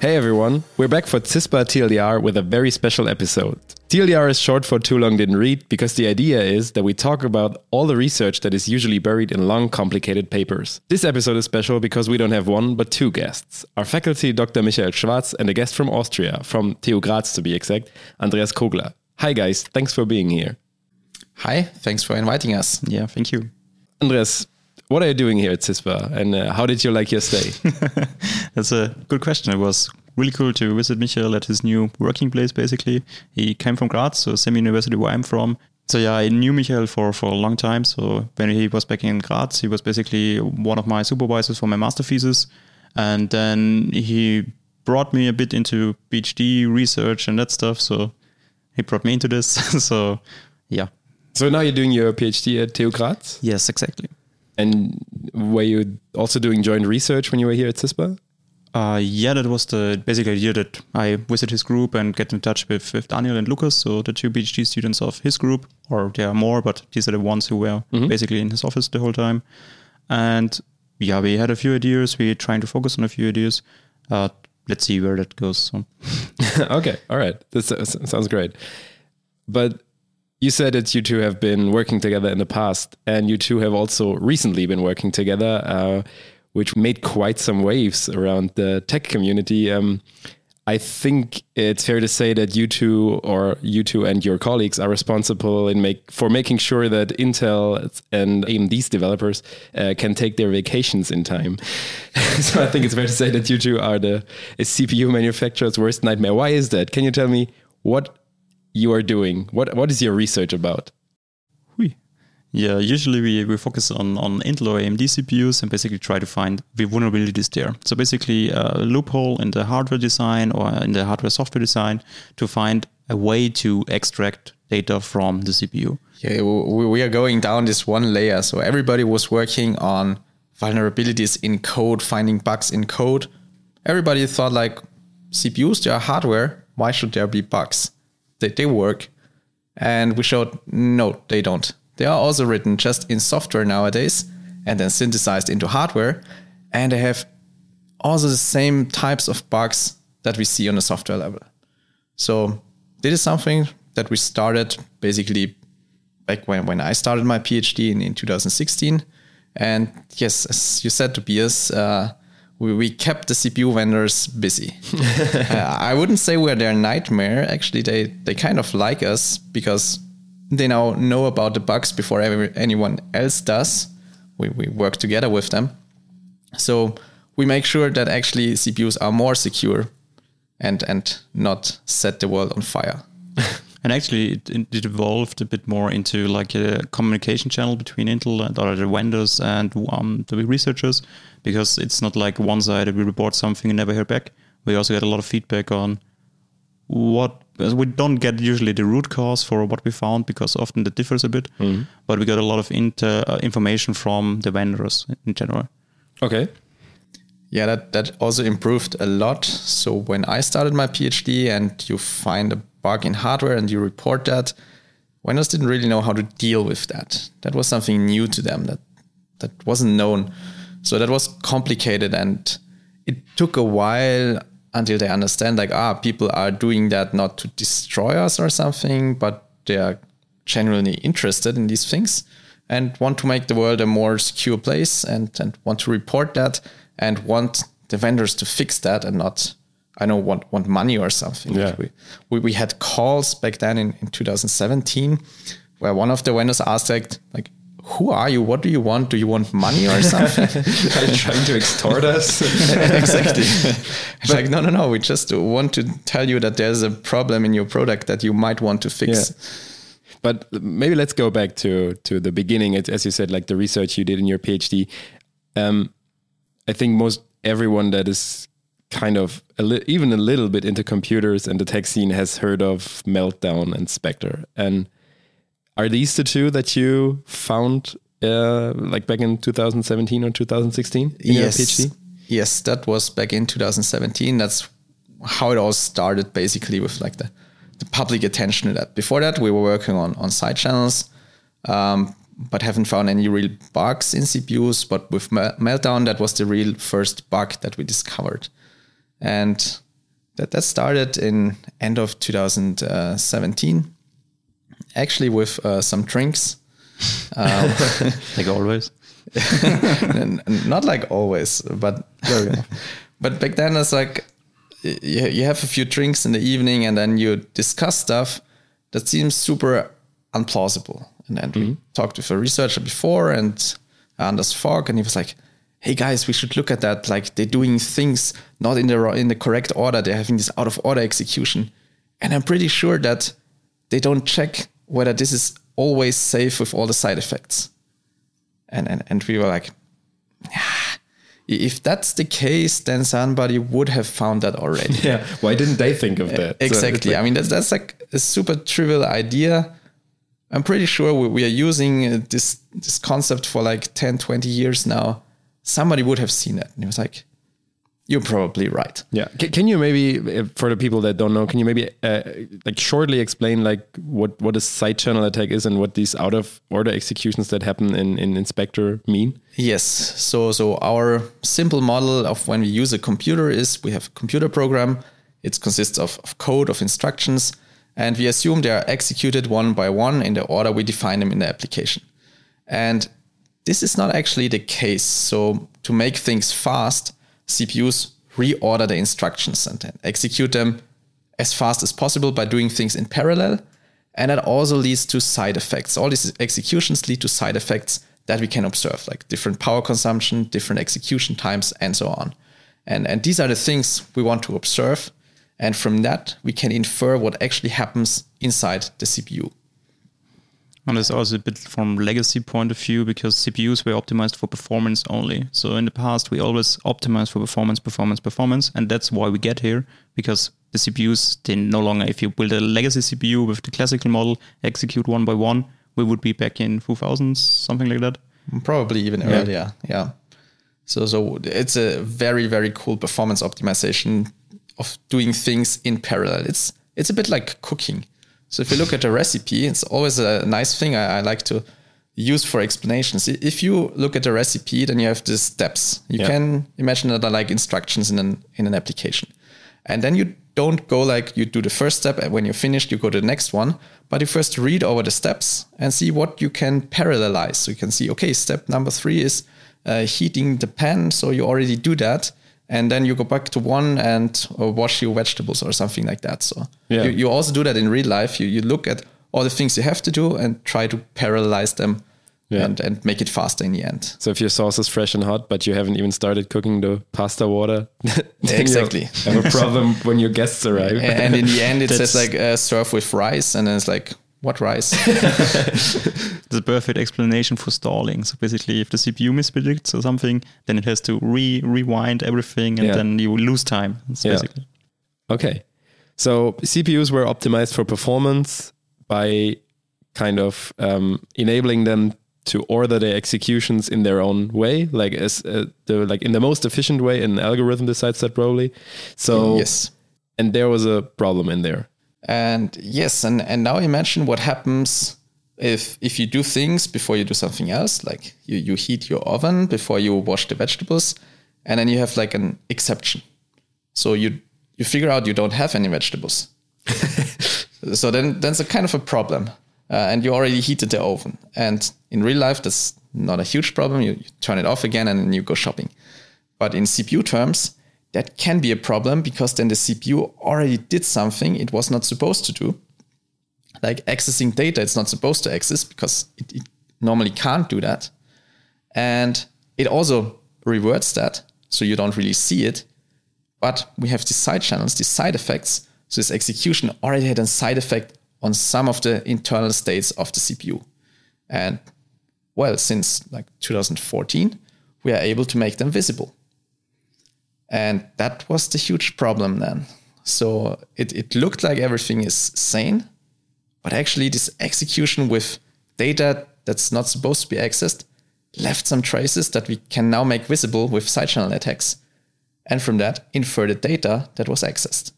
Hey everyone, we're back for CISPA TLDR with a very special episode. TLDR is short for Too Long Didn't Read because the idea is that we talk about all the research that is usually buried in long, complicated papers. This episode is special because we don't have one but two guests. Our faculty, Dr. Michael Schwarz, and a guest from Austria, from TU Graz to be exact, Andreas Kogler. Hi guys, thanks for being here. Hi, thanks for inviting us. Yeah, thank you. Andreas, what are you doing here at CISPA and uh, how did you like your stay? That's a good question. It was really cool to visit Michael at his new working place, basically. He came from Graz, so same university where I'm from. So yeah, I knew Michael for, for a long time. So when he was back in Graz, he was basically one of my supervisors for my master thesis. And then he brought me a bit into PhD research and that stuff. So he brought me into this. so yeah. So now you're doing your PhD at TU Graz? Yes, exactly. And were you also doing joint research when you were here at CISPA? Uh, yeah, that was the basic idea that I visit his group and get in touch with, with Daniel and Lucas, so the two PhD students of his group, or there are more, but these are the ones who were mm-hmm. basically in his office the whole time. And yeah, we had a few ideas. We're trying to focus on a few ideas. Uh, let's see where that goes. So. okay, all right, this sounds great. But you said that you two have been working together in the past, and you two have also recently been working together, uh, which made quite some waves around the tech community. Um, I think it's fair to say that you two, or you two and your colleagues, are responsible in make for making sure that Intel and AMD's developers uh, can take their vacations in time. so I think it's fair to say that you two are the CPU manufacturer's worst nightmare. Why is that? Can you tell me what you are doing? What what is your research about? Oui. Yeah, usually we, we focus on, on Intel or AMD CPUs and basically try to find the vulnerabilities there. So basically uh, a loophole in the hardware design or in the hardware software design to find a way to extract data from the CPU. Yeah, we are going down this one layer. So everybody was working on vulnerabilities in code, finding bugs in code. Everybody thought like CPUs, they are hardware. Why should there be bugs? They, they work. And we showed no, they don't. They are also written just in software nowadays and then synthesized into hardware. And they have also the same types of bugs that we see on the software level. So this is something that we started basically back when, when I started my PhD in, in 2016. And yes, as you said, Tobias, uh, we, we kept the CPU vendors busy. uh, I wouldn't say we're their nightmare. Actually, they, they kind of like us because they now know about the bugs before every, anyone else does. We, we work together with them. So we make sure that actually CPUs are more secure and, and not set the world on fire. And actually, it, it, evolved a bit more into like a communication channel between Intel and other vendors and um, the researchers, because it's not like one side we report something and never hear back. We also get a lot of feedback on what we don't get usually the root cause for what we found because often that differs a bit, mm-hmm. but we got a lot of inter, uh, information from the vendors in general. Okay. Yeah, that, that also improved a lot. So when I started my PhD and you find a bug in hardware and you report that, vendors didn't really know how to deal with that. That was something new to them that that wasn't known. So that was complicated and it took a while until they understand like ah people are doing that not to destroy us or something, but they are genuinely interested in these things and want to make the world a more secure place and, and want to report that and want the vendors to fix that and not I know want want money or something. Yeah. We, we, we had calls back then in, in 2017 where one of the vendors asked like like who are you? What do you want? Do you want money or something? are you trying to extort us? exactly. But, like, no, no, no. We just want to tell you that there's a problem in your product that you might want to fix. Yeah. But maybe let's go back to to the beginning. As you said, like the research you did in your PhD. Um, I think most everyone that is kind of a li- even a little bit into computers and the tech scene has heard of Meltdown and Spectre. And are these the two that you found uh, like back in 2017 or 2016 in yes. Yes, that was back in 2017. That's how it all started, basically, with like the, the public attention that. Before that, we were working on on side channels. Um, but haven't found any real bugs in CPUs. But with Meltdown, that was the real first bug that we discovered. And that, that started in end of 2017, actually with uh, some drinks. Um, like always. not like always, but but back then it's like you, you have a few drinks in the evening and then you discuss stuff that seems super unplausible. And then mm-hmm. we talked with a researcher before and Anders Fogh, and he was like, "Hey guys, we should look at that. Like they're doing things not in the in the correct order. They're having this out of order execution, and I'm pretty sure that they don't check whether this is always safe with all the side effects." And and and we were like, ah, if that's the case, then somebody would have found that already. Yeah. Why didn't they think of that? Exactly. So like, I mean, that's, that's like a super trivial idea. I'm pretty sure we, we are using uh, this, this concept for like 10, 20 years now. Somebody would have seen it. And he was like, you're probably right. Yeah. Can, can, you maybe, for the people that don't know, can you maybe uh, like shortly explain like what what a side channel attack is and what these out of order executions that happen in in Inspector mean? Yes. So so our simple model of when we use a computer is we have a computer program. It consists of, of code of instructions, and we assume they are executed one by one in the order we define them in the application. And this is not actually the case. So to make things fast CPUs reorder the instructions and then execute them as fast as possible by doing things in parallel. And that also leads to side effects. All these executions lead to side effects that we can observe, like different power consumption, different execution times, and so on. And, and these are the things we want to observe. And from that, we can infer what actually happens inside the CPU. And it's also a bit from legacy point of view because CPUs were optimized for performance only. So in the past, we always optimized for performance, performance, performance, and that's why we get here because the CPUs they no longer. If you build a legacy CPU with the classical model, execute one by one, we would be back in 2000s, something like that. Probably even yeah. earlier. Yeah. So so it's a very very cool performance optimization of doing things in parallel. It's it's a bit like cooking so if you look at a recipe, it's always a nice thing I, I like to use for explanations. If you look at a recipe, then you have the steps. You yeah. can imagine that are like instructions in an in an application. And then you don't go like you do the first step and when you're finished, you go to the next one. But you first read over the steps and see what you can parallelize. So you can see, okay, step number three is uh, heating the pan. So you already do that and then you go back to one and uh, wash your vegetables or something like that. So yeah. you, you also do that in real life. You, you look at all the things you have to do and try to parallelize them yeah. and, and make it faster in the end. So if your sauce is fresh and hot, but you haven't even started cooking the pasta water, exactly, have a problem when your guests arrive. And in the end, it says like uh, serve with rice, and then it's like what rice? the perfect explanation for stalling. So basically, if the CPU mispredicts or something, then it has to re rewind everything, and yeah. then you lose time. That's yeah. basically. Okay, so CPUs were optimized for performance by kind of um, enabling them to order their executions in their own way, like as uh, the like in the most efficient way. An algorithm decides that probably. So yes, and there was a problem in there. And yes, and, and now imagine what happens if if you do things before you do something else, like you, you heat your oven before you wash the vegetables, and then you have like an exception. So you you figure out you don't have any vegetables. so then that's a kind of a problem. Uh, and you already heated the oven. And in real life, that's not a huge problem. You, you turn it off again and then you go shopping. But in CPU terms, that can be a problem because then the CPU already did something it was not supposed to do. Like accessing data it's not supposed to access because it, it normally can't do that. And it also reverts that, so you don't really see it. But we have these side channels, these side effects. So this execution already had a side effect on some of the internal states of the CPU. And well, since like 2014, we are able to make them visible. And that was the huge problem then. So it, it looked like everything is sane, but actually, this execution with data that's not supposed to be accessed left some traces that we can now make visible with side channel attacks. And from that, infer the data that was accessed.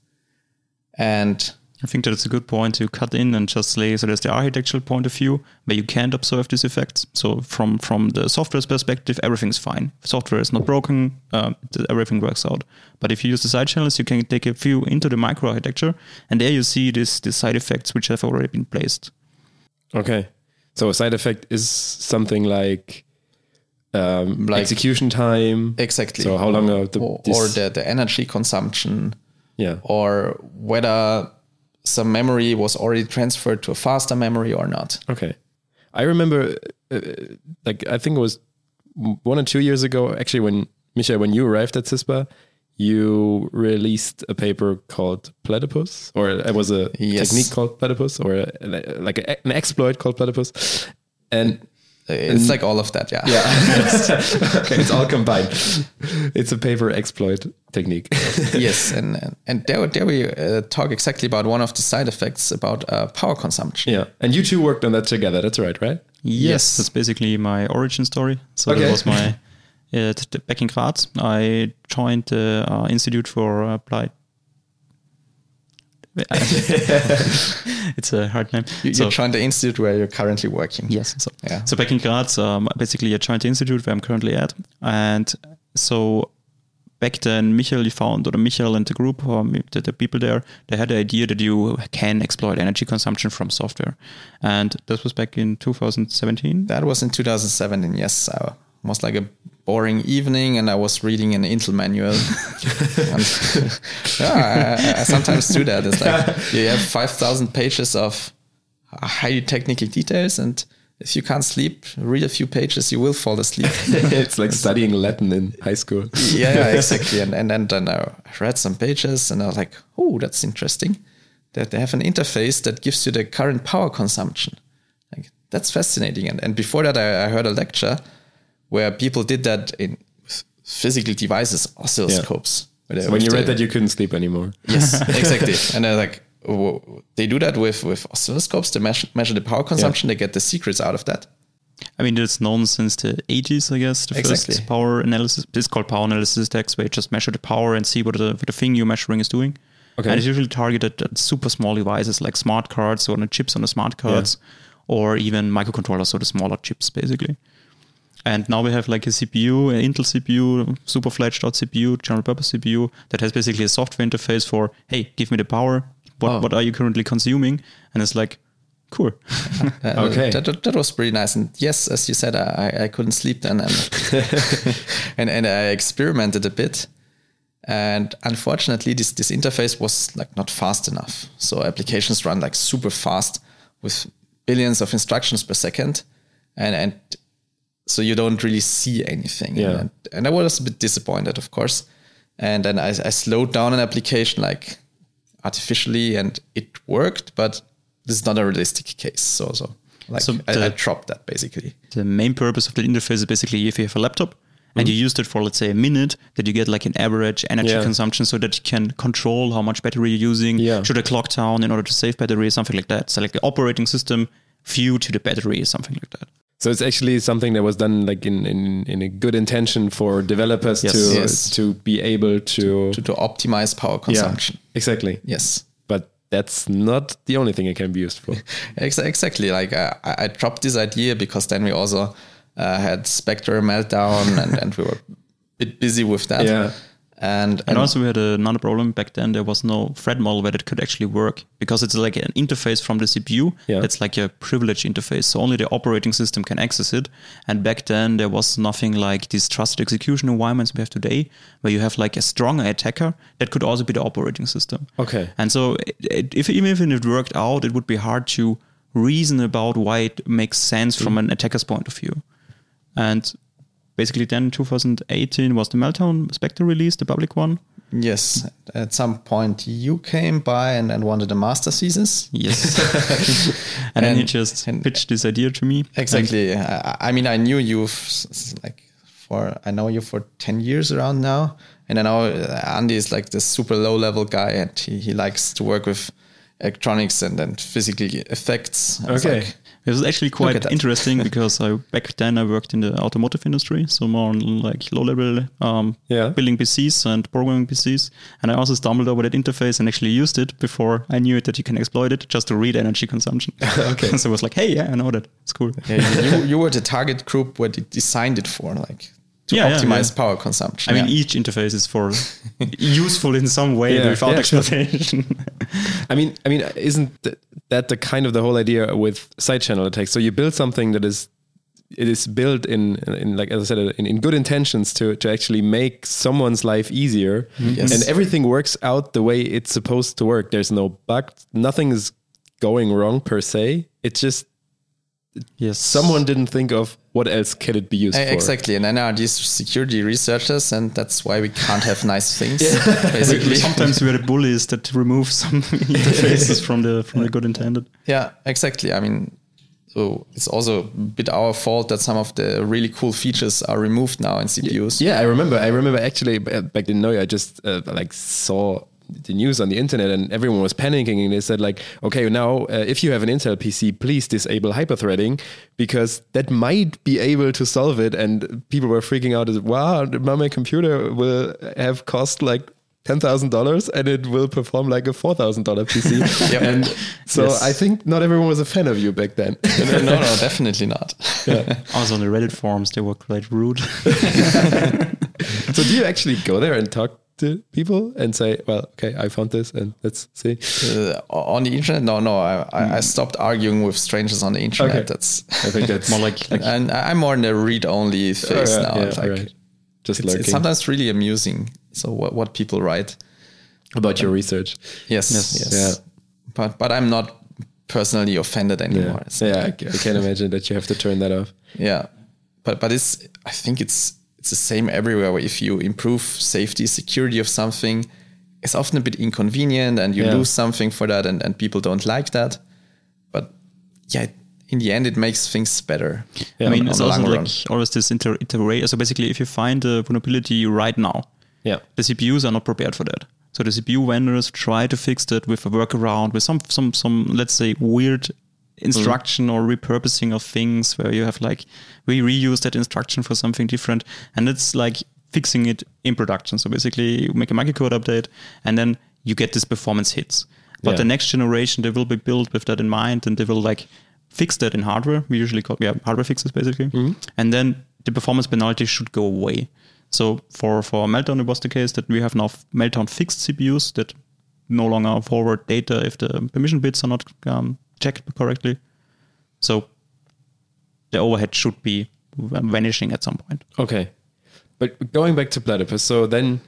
And I think that it's a good point to cut in and just say so there's the architectural point of view where you can't observe these effects. So from from the software's perspective, everything's fine. Software is not broken, um, everything works out. But if you use the side channels, you can take a view into the micro architecture, and there you see this the side effects which have already been placed. Okay, so a side effect is something like. Um, Like- execution time. Exactly. So how long are the or, this- or the, the energy consumption, yeah or whether some memory was already transferred to a faster memory or not. Okay. I remember, uh, like, I think it was one or two years ago, actually, when, Michael, when you arrived at CISPA, you released a paper called Platypus, or it was a Yes. technique called Platypus, or a, like a, an exploit called Platypus. And It's like all of that, yeah. okay, it's all combined. It's a paper exploit technique. yes, and and- and there, there we uh, talk exactly about one of the side effects about uh, power consumption. yeah. And you two worked on that together. That's right, right? Yes, that's basically my origin story. So Okay. that was my uh, t- t- back in Graz. I joined the uh, Institute for Applied. it's a hard name. You, So- you joined the institute where you're currently working. Yes. So, Yeah. so back in Graz, um, basically I joined the institute where I'm currently at. And so back then, Michael found, or Michael and the group, or the, the people there, they had the idea that you can exploit energy consumption from software. And this was back in 2017. That was in 2017. Yes, uh, was like a boring evening, and I was reading an Intel manual. and, yeah, I, I sometimes do that. It's like you have 5,000 pages of highly technical details, and if you can't sleep, read a few pages, you will fall asleep. it's like studying Latin in high school. yeah, yeah, exactly. And, and then, then I read some pages, and I was like, oh, that's interesting. That they have an interface that gives you the current power consumption. Like that's fascinating. And and before that, I, I heard a lecture where people did that in physical devices, oscilloscopes. where they- So when you read the- that, you couldn't sleep anymore. yes, exactly. And they're like, oh, they do that with with oscilloscopes. They measure, measure the power consumption. They get the secrets out of that. I mean, it's known since the 80s, I guess. The Exactly. first power analysis. It's called power analysis attacks, where you just measure the power and see what the, what the thing you're measuring is doing. Okay. And it's usually targeted at super small devices like smart cards or the chips on the smart cards, or even microcontrollers, so the smaller chips, basically. And now we have like a CPU, an Intel CPU, super fledged out CPU, general purpose CPU that has basically a software interface for, hey, give me the power. What, Oh. what are you currently consuming? And it's like, cool. Uh, Okay. that, that, that was pretty nice. And yes, as you said, I, I couldn't sleep then, and, and and I experimented a bit. And unfortunately, this this interface was like not fast enough. So applications run like super fast with billions of instructions per second, and and so you don't really see anything. Yeah. And, and I was a bit disappointed, of course. And then I, I slowed down an application like artificially, and it worked, but this is not a realistic case. So so like So I, the- I dropped that basically. the main purpose of the interface is basically if you have a laptop and you mm-hmm. used it for let's say a minute that you get like an average energy Yeah. consumption so that you can control how much battery you're using Yeah. should I clock down in order to save battery something like that so like the operating system view to the battery something like that So it's actually something that was done like in in, in a good intention for developers Yes. to Yes. to be able to, To, to optimize power yeah consumption. exactly. Yes. But that's not the only thing it can be used for. Exactly. Like I, I dropped this idea because then we also uh, had Spectre meltdown and, and we were a bit busy with that. Yeah. And, and also we had another problem back then. There was no threat model where it could actually work because it's like an interface from the CPU Yeah. it's like a privileged interface. So only the operating system can access it. And back then there was nothing like these trusted execution environments we have today where you have like a strong attacker that could also be the operating system. Okay. and so it, it, if even if it worked out it would be hard to reason about why it makes sense mm. from an attacker's point of view. And basically then 2018 was the meltdown spectre release the public one yes, at some point you came by and, and wanted a master thesis. Yes. and, then you just and- pitched this idea to me. Exactly. I, I mean, I knew you like for I know you for ten years around now, and I know uh, Andy is like this super low level guy, and he, he likes to work with electronics and and physical effects. Okay. like, It was actually quite interesting because I back then I worked in the automotive industry, so more on like low level um, Yeah. building PCs and programming PCs. And I also stumbled over that interface and actually used it before I knew it that you can exploit it just to read energy consumption. Okay. so I was like, hey, yeah, I know that. It's cool. Yeah, you, you were the target group what they designed it for, like to Yeah, yeah, optimize yeah. power consumption. I mean, each interface is for useful in some way Yeah, without yeah, sure. exploitation. I mean, I mean, isn't that the kind of the whole idea with side channel attacks? So you build something that is it is built in in like as I said in, in good intentions to to actually make someone's life easier, mm-hmm. Yes. and everything works out the way it's supposed to work. There's no bug, nothing is going wrong per se. It's just yes. someone didn't think of what else can it be used Eh, for. Exactly, and then are these security researchers, and that's why we can't have nice things. Basically, Sometimes we're the bullies that remove some interfaces from the from the good intended. yeah, exactly. I mean, so it's also a bit our fault that some of the really cool features are removed now in CPUs. Yeah, I remember. I remember actually back in Noya, I just uh, like saw the news on the internet and everyone was panicking and they said like, okay, now uh, if you have an Intel PC, please disable hyperthreading because that might be able to solve it. And people were freaking out as, wow, my computer will have cost like $10,000 and it will perform like a $4,000 PC. Yep. And so Yes. I think not everyone was a fan of you back then. no, no, no, definitely not. Also on the Reddit forums, they were quite rude. so do you actually go there and talk to people and say, well, okay, I found this and let's see. Uh, on the internet, no, no, I, I, I stopped arguing with strangers on the internet. Okay. That's I think that's More like, like and I'm more in the read-only phase Oh, now. yeah, like, alright. just it's, it's sometimes really amusing. So what, what people write. about your research. Yes, Yes. yes. Yeah. But but I'm not personally offended Yeah, anymore. So, yeah. I, ca- I can imagine that you have to turn that off. yeah. But but it's I think it's it's the same everywhere. Where if you improve safety, security of something, it's often a bit inconvenient, and you Yeah. lose something for that, and, and people don't like that. But yeah, in the end, it makes things better. Yeah, I mean, it's also like run. always this inter- iteration. So basically, if you find a vulnerability right now, Yeah. the CPUs are not prepared for that. So the CPU vendors try to fix that with a workaround, with some some some let's say weird instruction or repurposing of things where you have like we reuse that instruction for something different, and it's like fixing it in production. So basically, you make a microcode update, and then you get this performance hits. But Yeah. the next generation, they will be built with that in mind, and they will like fix that in hardware. We usually call yeah hardware fixes basically, and then the performance penalty should go away. So for for Meltdown, it was the case that we have now Meltdown fixed CPUs that no longer forward data if the permission bits are not um, checked correctly. So the overhead should be vanishing at some point. Okay. But going back to Platypus, so then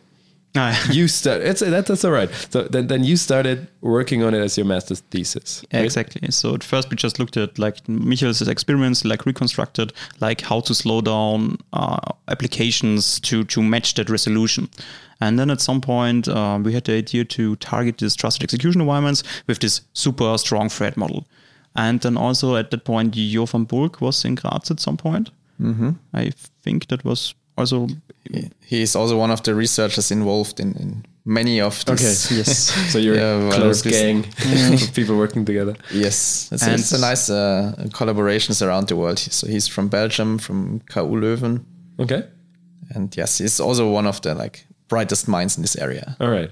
you start. It's that, that's all right. So then, then you started working on it as your master's thesis. Right? exactly. So at first we just looked at like Michael's experiments, like reconstructed, like how to slow down uh, applications to to match that resolution. And then at some point uh, we had the idea to target these trusted execution environments with this super strong threat model. And then also at that point, Jo Van Bulck was in Graz at some point. Mm-hmm. I think that was also He is also one of the researchers involved in, in many of these. Okay. Yes. So you're Yeah, a close gang of people working together. Yes, it's, And- it's a nice uh, collaborations around the world. So he's from Belgium, from KU Leuven, Okay. and yes, he's also one of the like brightest minds in this area. All right.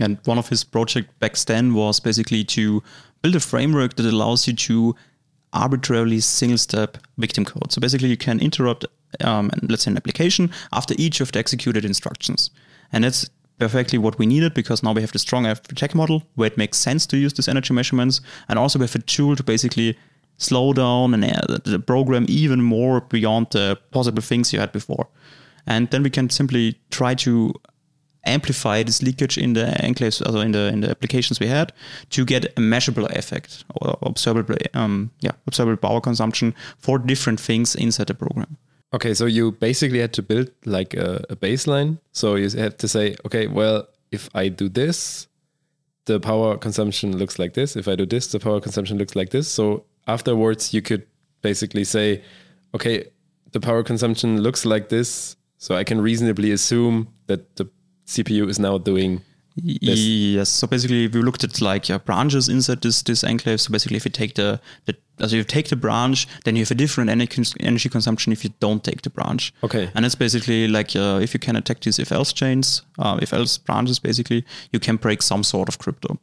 And one of his project back then was basically to build a framework that allows you to arbitrarily single step victim code. So basically, you can interrupt, um, let's say, an application after each of the executed instructions. And that's perfectly what we needed because now we have the strong check model where it makes sense to use these energy measurements. And also, we have a tool to basically slow down and uh, the program even more beyond the possible things you had before. And then we can simply try to amplify this leakage in the enclaves, also in the in the applications we had, to get a measurable effect or observable, um, yeah, observable power consumption for different things inside the program. Okay, so you basically had to build like a, a baseline. So you had to say, okay, well, if I do this, the power consumption looks like this. If I do this, the power consumption looks like this. So afterwards, you could basically say, okay, the power consumption looks like this. So I can reasonably assume that the CPU is now doing. Yes. So basically, we looked at like uh, branches inside this this enclave. So basically, if you take the the as you take the branch, then you have a different energy energy consumption if you don't take the branch. Okay. And it's basically like uh, if you can attack these if else chains, uh, if else branches, basically, you can break some sort of crypto.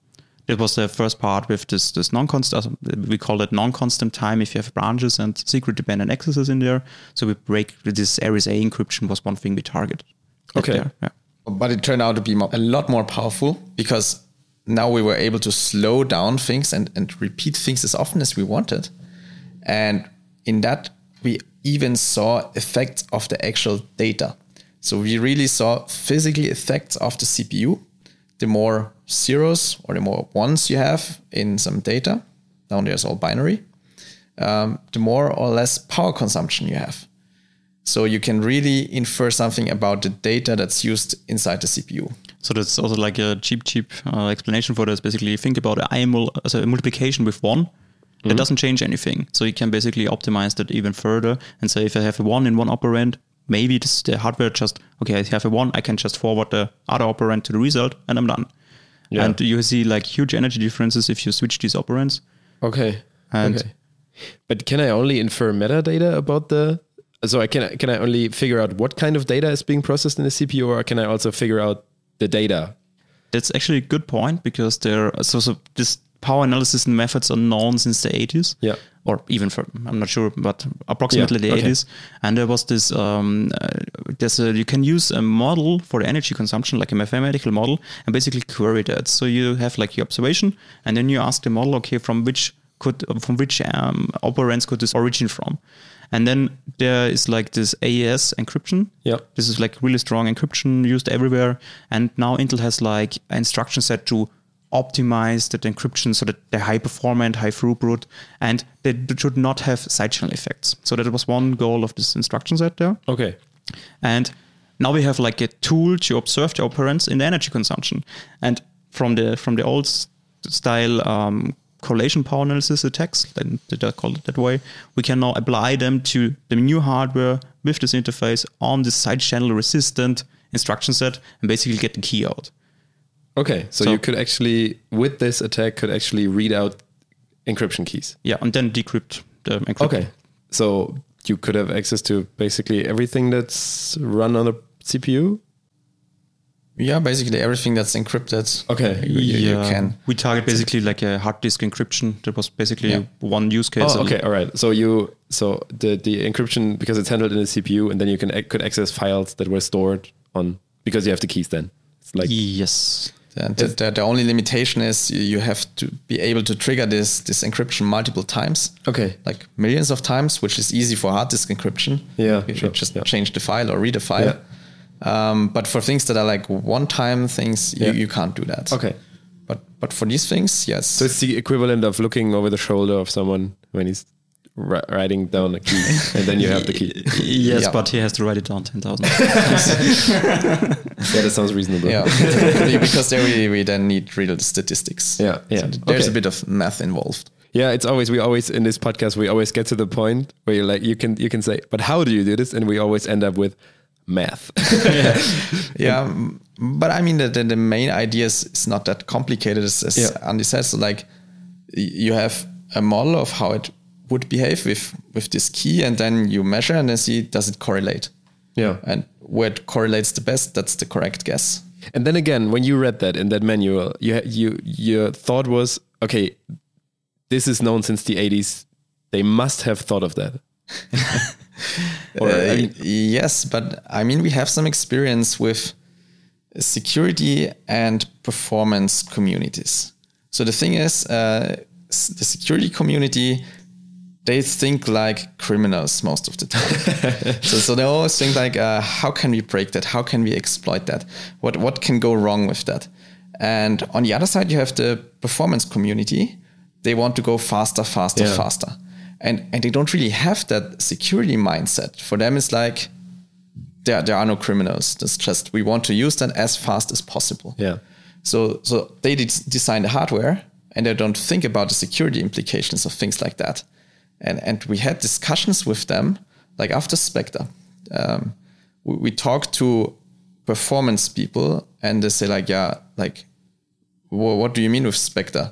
That was the first part with this this non-constant. We call it non-constant time if you have branches and secret dependent accesses in there. So we break this RSA encryption was one thing we targeted. Okay. There, yeah. But it turned out to be a lot more powerful because now we were able to slow down things and, and repeat things as often as we wanted. And in that, we even saw effects of the actual data. So we really saw physical effects of the CPU. The more zeros or the more ones you have in some data, down there's all binary, um, the more or less power consumption you have. So you can really infer something about the data that's used inside the CPU. So that's also like a cheap, cheap uh, explanation for this. Basically, think about a IMUL as a multiplication with one. That doesn't change anything. So you can basically optimize that even further and say if I have a one in one operand, maybe this, the hardware just okay. I have a one, I can just forward the other operand to the result, and I'm done. Yeah. And you see like huge energy differences if you switch these operands. Okay. And- okay. But can I only infer metadata about the? So I can can I only figure out what kind of data is being processed in the CPU, or can I also figure out the data? That's actually a good point because there so so this power analysis and methods are known since the 80s. Yeah. Or even for I'm not sure, but approximately Yeah, the okay. 80s. And there was this um, uh, there's a you can use a model for the energy consumption, like a mathematical model, and basically query that. So you have like your observation, and then you ask the model, okay, from which could from which um, operands could this origin from? And then there is like this AES encryption. Yeah. This is like really strong encryption used everywhere. And now Intel has like an instruction set to optimize that encryption so that they're high performant, high throughput, and they should not have side channel effects. So that was one goal of this instruction set there. Okay. And now we have like a tool to observe the operands in the energy consumption. And from the from the old style um, correlation power analysis attacks, then that are called it that way, we can now apply them to the new hardware with this interface on this side channel resistant instruction set and basically get the key out. Okay. So, So- you could actually, with this attack, could actually read out encryption keys. Yeah, and then decrypt the encryption. Okay. So you could have access to basically everything that's run on a CPU. Yeah, basically everything that's encrypted. Okay. you, you- you Yeah, can. we target basically like a hard disk encryption. That was basically Yeah. one use case. Oh, okay, all right. So you so the the encryption because it's handled in the CPU, and then you can could access files that were stored on because you have the keys. Then it's like Yes. The, the, the only limitation is you- you have to be able to trigger this this encryption multiple times. okay, like millions of times, which is easy for hard disk encryption. Yeah, you sure, just yeah. change the file or read a file. Um, but for things that are like one-time things, you, Yeah. you can't do that. okay. But but for these things, yes. So it's the equivalent of looking over the shoulder of someone when he's writing down a key, and then you have the key. Yes, Yeah. but he has to write it down 10,000. yeah, that sounds reasonable. yeah, because there we, we then need real statistics. Yeah, yeah. So there's Okay. a bit of math involved. Yeah, it's always we always in this podcast we always get to the point where you like you can you can say, but how do you do this? And we always end up with math. Yeah, m- but I mean the, the, the main idea is, is not that complicated as, as Yeah. Andy says. So like you have a model of how it would behave with with this key, and then you measure and then see does it correlate. yeah. And where it correlates the best, that's the correct guess. And then again, when you read that in that manual, you you your thought was, okay, this is known since the 80s. They must have thought of that. or, I Uh, mean, yes, but I mean we have some experience with security and performance communities. So the thing is, uh, the security community they think like criminals most of the time. so, so they always think like, uh, how can we break that? How can we exploit that? What what can go wrong with that? And on the other side, you have the performance community. They want to go faster, faster, Yeah. faster, and and they don't really have that security mindset. For them, it's like there there are no criminals. It's just we want to use that as fast as possible. yeah. So so they de- design the hardware and they don't think about the security implications of things like that. And and we had discussions with them like after Spectre. Um, we, we talked to performance people and they say like yeah like wha- what do you mean with Spectre?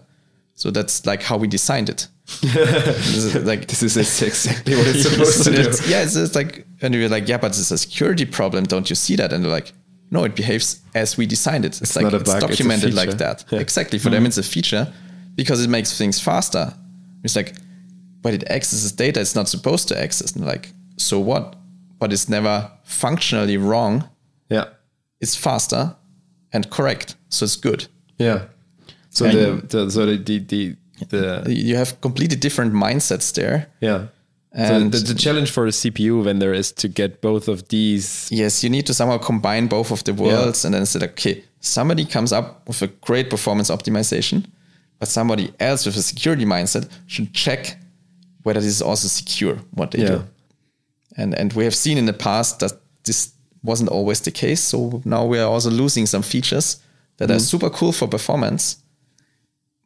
So that's like how we designed it. This is like This is exactly what it's supposed to do. it's, yeah, it's, it's like, and we're like, yeah, but it's a security problem. Don't you see that? And they're like, no, it behaves as we designed it. It's, like it's bug, it's documented like that. Yeah. Exactly. For them, mm-hmm. it's a feature because it makes things faster. It's like, but it accesses data it's not supposed to access. And like, so what? But it's never functionally wrong. Yeah. It's faster and correct. So it's good. Yeah. So And- the, the so the the the, the You have completely different mindsets there. yeah. And- so the, the challenge for a CPU vendor is to get both of these. Yes, you need to somehow combine both of the worlds and then say, okay, somebody comes up with a great performance optimization, but somebody else with a security mindset should check whether this is also secure what they Yeah. do. And and we have seen in the past that this wasn't always the case. So now we are also losing some features that are mm. super cool for performance,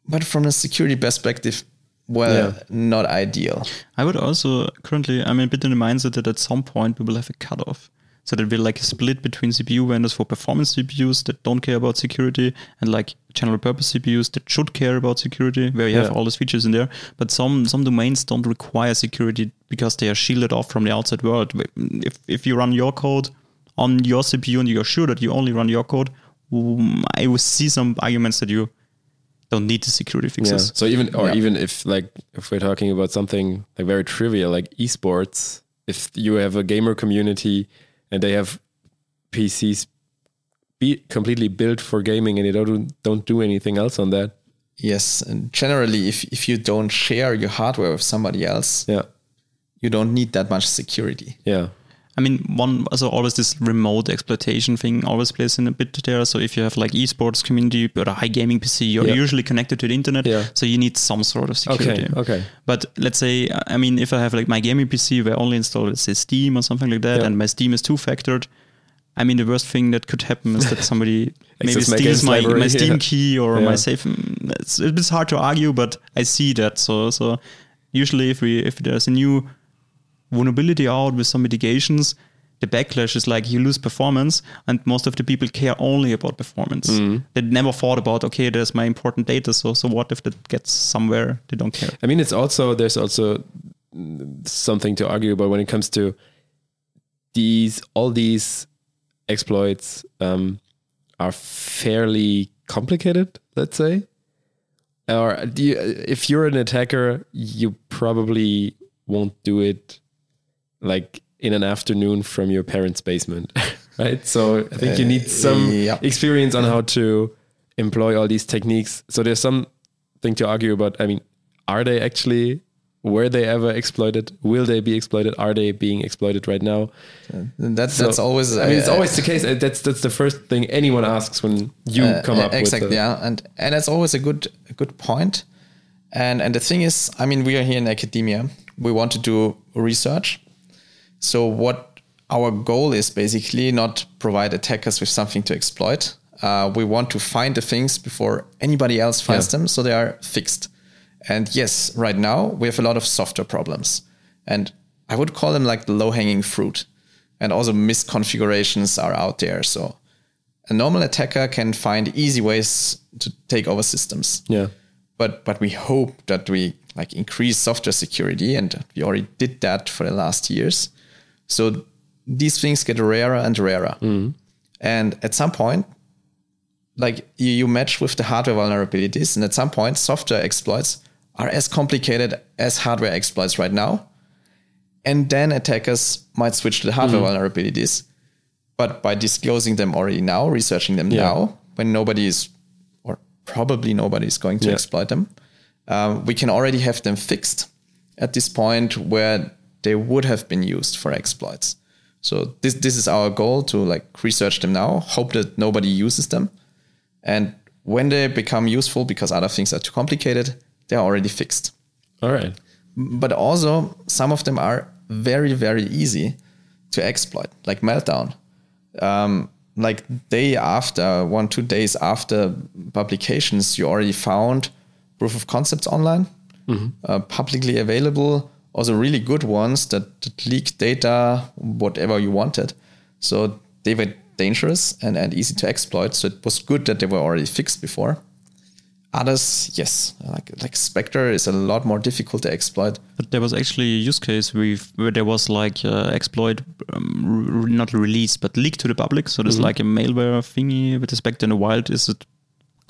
but from a security perspective, well, Yeah. not ideal. I would also currently, I'm a bit in the mindset that at some point we will have a cutoff. So that we'll like a split between CPU vendors for performance CPUs that don't care about security and like general purpose CPUs that should care about security, where you have all these features in there. But some some domains don't require security because they are shielded off from the outside world. If if you run your code on your CPU and you're sure that you only run your code, um, I will see some arguments that you don't need the security fixes. Yeah. So even or Yeah. even if like if we're talking about something like very trivial like esports, if you have a gamer community and they have PCs be completely built for gaming and they don't do, don't do anything else on that. Yes, and generally, if if you don't share your hardware with somebody else, Yeah. you don't need that much security. Yeah. I mean, one also always this remote exploitation thing always plays in a bit there. So if you have like esports community or a high gaming PC, you're Yeah. usually connected to the internet. Yeah. So you need some sort of security. Okay. Okay. But let's say, I mean, if I have like my gaming PC where I only install let's say Steam or something like that, Yeah. and my Steam is two factored. I mean, the worst thing that could happen is that somebody maybe steals my, library, my Steam yeah. key or Yeah. my safe. It's, it's hard to argue, but I see that. So, so usually if we if there's a new vulnerability out with some mitigations, the backlash is like you lose performance, and most of the people care only about performance. They never thought about okay, there's my important data. So, so what if that gets somewhere? They don't care. I mean, it's also there's also mm, something to argue about when it comes to these all these exploits um, are fairly complicated. Let's say, or do you, if you're an attacker, you probably won't do it like in an afternoon from your parents' basement, right? So I think you need some yeah. experience on how to employ all these techniques. So there's something to argue about. I mean, are they actually were they ever exploited? Will they be exploited? Are they being exploited right now? And that, So, that's always. I mean, it's uh, always the case. Uh, That's that's the first thing anyone asks when you uh, come up exactly. with. a- yeah, and and that's always a good a good point. And and the thing is, I mean, we are here in academia. We want to do research. So what our goal is basically not provide attackers with something to exploit. Uh, we want to find the things before anybody else finds Yeah. them, so they are fixed. And yes, right now we have a lot of software problems, and I would call them like the low hanging fruit. And also misconfigurations are out there. So a normal attacker can find easy ways to take over systems Yeah. but but we hope that we like increase software security and we already did that for the last years so these things get rarer and rarer and at some point like you, you match with the hardware vulnerabilities and at some point software exploits are as complicated as hardware exploits right now and then attackers might switch to the hardware vulnerabilities but by disclosing them already now researching them Yeah. now when nobody is or probably nobody is going to Yeah. exploit them um, we can already have them fixed at this point where they would have been used for exploits. So this this is our goal to like research them now hope that nobody uses them. And when they become useful because other things are too complicated they're already fixed. All right. but also some of them are very very easy to exploit like meltdown. Um, like day after one two days after publications you already found proof of concepts online uh, publicly available also really good ones that, that leak data whatever you wanted so they were dangerous and, and easy to exploit so it was good that they were already fixed before Others, yes, like like Spectre is a lot more difficult to exploit. But there was actually a use case where there was like uh, exploit, um, r- not released, but leaked to the public. So there's like a malware thingy with the Spectre in the wild. Is it